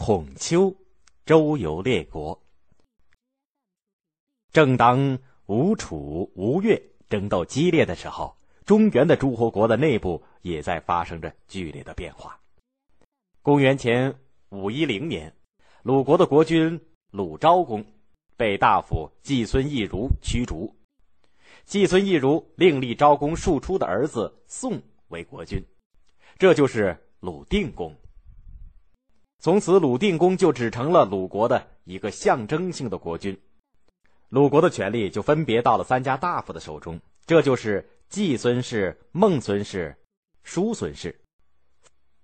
孔丘周游列国。正当吴楚、吴越争斗激烈的时候，中原的诸侯国的内部也在发生着剧烈的变化。公元前五一零年，鲁国的国君鲁昭公被大夫季孙意如驱逐，季孙意如另立昭公庶出的儿子宋为国君，这就是鲁定公。从此，鲁定公就只成了鲁国的一个象征性的国君，鲁国的权力就分别到了三家大夫的手中，这就是季孙氏、孟孙氏、叔孙氏。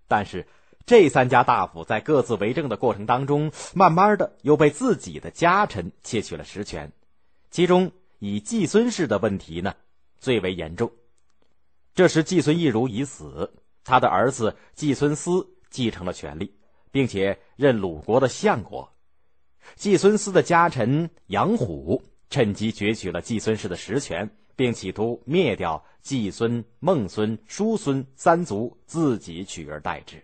但是，这三家大夫在各自为政的过程当中，慢慢的又被自己的家臣窃取了实权，其中以季孙氏的问题呢最为严重。这时，季孙意如已死，他的儿子季孙思继承了权力。并且任鲁国的相国，季孙思的家臣杨虎趁机攫取了季孙氏的实权，并企图灭掉季孙、孟孙、叔孙三族，自己取而代之。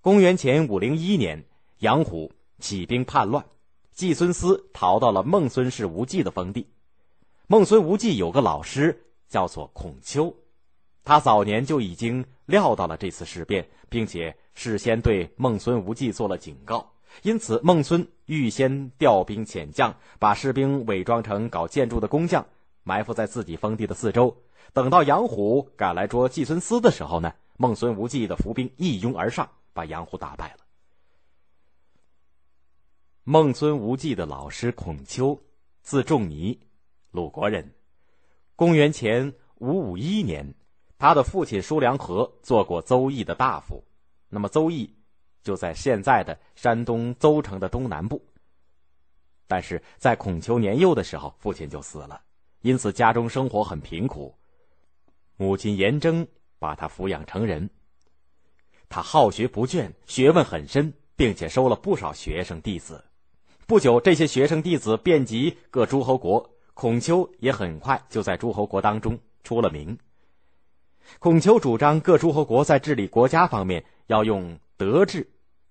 公元前五零一年，杨虎起兵叛乱，季孙思逃到了孟孙氏无忌的封地。孟孙无忌有个老师叫做孔丘，他早年就已经料到了这次事变，并且。事先对孟孙无忌做了警告，因此孟孙预先调兵遣将，把士兵伪装成搞建筑的工匠，埋伏在自己封地的四周。等到杨虎赶来捉季孙思的时候呢，孟孙无忌的伏兵一拥而上，把杨虎打败了。孟孙无忌的老师孔丘，字仲尼，鲁国人。公元前五五一年，他的父亲叔良和做过邹邑的大夫。那么邹邑就在现在的山东邹城的东南部。但是在孔丘年幼的时候，父亲就死了，因此家中生活很贫苦。母亲颜征把他抚养成人。他好学不倦，学问很深，并且收了不少学生弟子。不久，这些学生弟子遍及各诸侯国，孔丘也很快就在诸侯国当中出了名。孔丘主张各诸侯国在治理国家方面要用德治，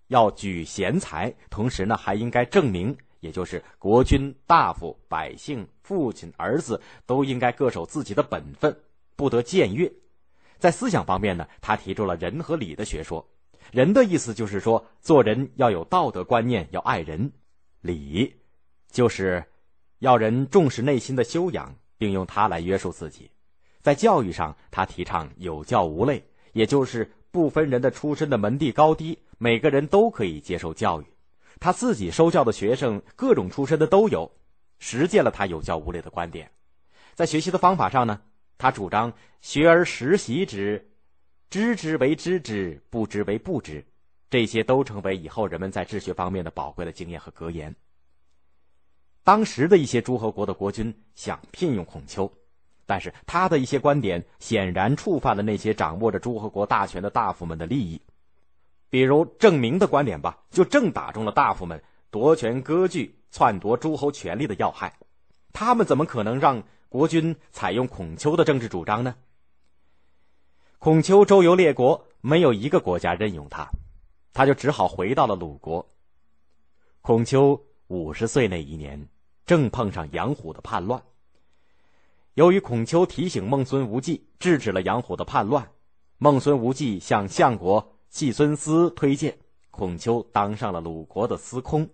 要举贤才，同时呢还应该证明，也就是国君、大夫、百姓、父亲、儿子都应该各守自己的本分，不得僭越。在思想方面呢，他提出了仁和礼的学说。仁的意思就是说，做人要有道德观念，要爱人；礼就是要人重视内心的修养，并用它来约束自己。在教育上，他提倡有教无类，也就是不分人的出身的门第高低，每个人都可以接受教育。他自己收教的学生，各种出身的都有，实践了他有教无类的观点。在学习的方法上呢，他主张学而时习之，知之为知之，不知为不知，这些都成为以后人们在治学方面的宝贵的经验和格言。当时的一些诸侯国的国君想聘用孔丘。但是他的一些观点显然触犯了那些掌握着诸侯国大权的大夫们的利益，比如郑明的观点吧，就正打中了大夫们夺权割据、篡夺诸侯权力的要害。他们怎么可能让国君采用孔丘的政治主张呢？孔丘周游列国，没有一个国家任用他，他就只好回到了鲁国。孔丘五十岁那一年，正碰上杨虎的叛乱。由于孔丘提醒孟孙无忌制止了杨虎的叛乱，孟孙无忌向相国季孙思推荐孔丘当上了鲁国的司空。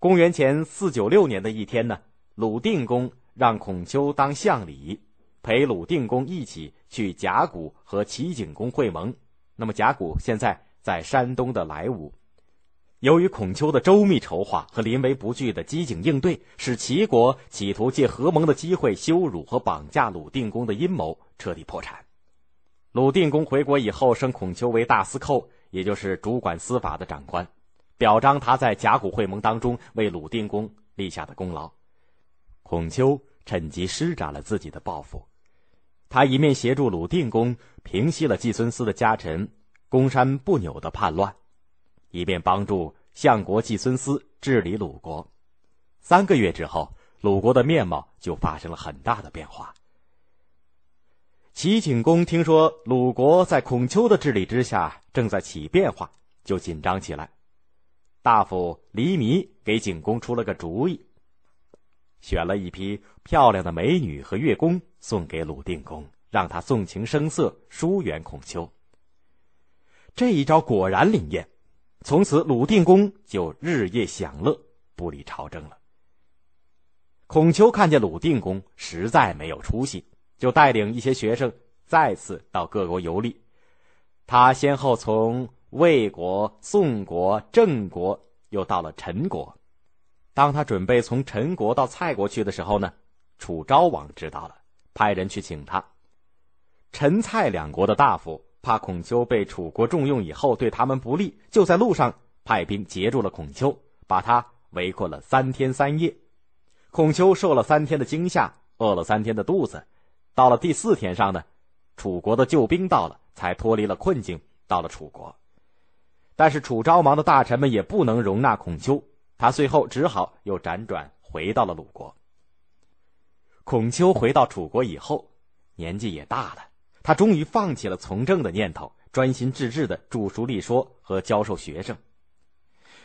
公元前四九六年的一天呢，鲁定公让孔丘当相礼，陪鲁定公一起去甲骨和齐景公会盟。那么甲骨现在在山东的莱芜。由于孔丘的周密筹划和临危不惧的机警应对，使齐国企图借合盟的机会羞辱和绑架鲁定公的阴谋彻底破产。鲁定公回国以后，升孔丘为大司寇，也就是主管司法的长官，表彰他在甲骨会盟当中为鲁定公立下的功劳。孔丘趁机施展了自己的抱负，他一面协助鲁定公平息了季孙思的家臣公山不扭的叛乱。以便帮助相国季孙思治理鲁国，三个月之后，鲁国的面貌就发生了很大的变化。齐景公听说鲁国在孔丘的治理之下正在起变化，就紧张起来。大夫黎弥给景公出了个主意，选了一批漂亮的美女和乐工送给鲁定公，让他纵情声色，疏远孔丘。这一招果然灵验，从此鲁定公就日夜享乐，不理朝政了。孔丘看见鲁定公实在没有出息，就带领一些学生再次到各国游历。他先后从魏国、宋国、郑国，又到了陈国。当他准备从陈国到蔡国去的时候呢，楚昭王知道了，派人去请他。陈、蔡两国的大夫怕孔丘被楚国重用以后对他们不利，就在路上派兵截住了孔丘，把他围困了三天三夜。孔丘受了三天的惊吓，饿了三天的肚子，到了第四天上呢，楚国的救兵到了，才脱离了困境，到了楚国。但是楚昭王的大臣们也不能容纳孔丘，他最后只好又辗转回到了鲁国。孔丘回到楚国以后，年纪也大了，他终于放弃了从政的念头，专心致志的著书立说和教授学生。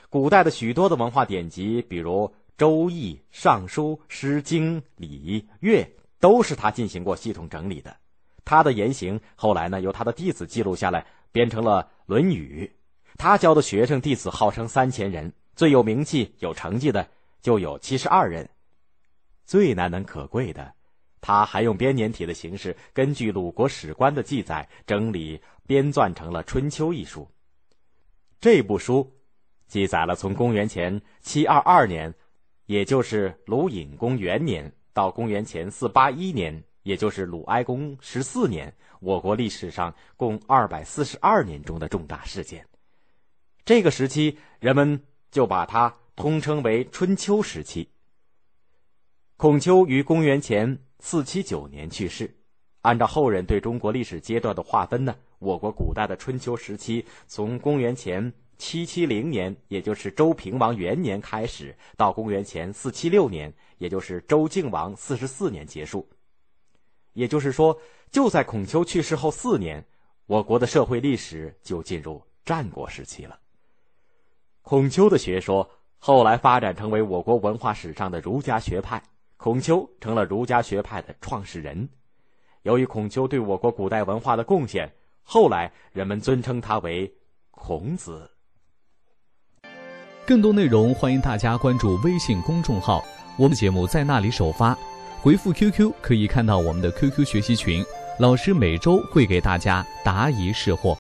古代的许多的文化典籍，比如。《周易》《尚书》《诗经》《礼》《乐》都是他进行过系统整理的。他的言行后来呢，由他的弟子记录下来，编成了《论语》。他教的学生弟子号称三千人，最有名气、有成绩的就有七十二人。最难能可贵的，他还用编年体的形式，根据鲁国史官的记载整理编撰成了《春秋》一书。这部书记载了从公元前七二二年。也就是鲁隐公元年到公元前四八一年，也就是鲁哀公十四年，我国历史上共二百四十二年中的重大事件。这个时期，人们就把它通称为春秋时期。孔丘于公元前四七九年去世。按照后人对中国历史阶段的划分呢，我国古代的春秋时期从公元前。七七零年，也就是周平王元年开始，到公元前四七六年，也就是周敬王四十四年结束。也就是说，就在孔丘去世后四年，我国的社会历史就进入战国时期了。孔丘的学说后来发展成为我国文化史上的儒家学派，孔丘成了儒家学派的创始人。由于孔丘对我国古代文化的贡献，后来人们尊称他为孔子。更多内容，欢迎大家关注微信公众号，我们节目在那里首发。回复 QQ 可以看到我们的 QQ 学习群，老师每周会给大家答疑释惑。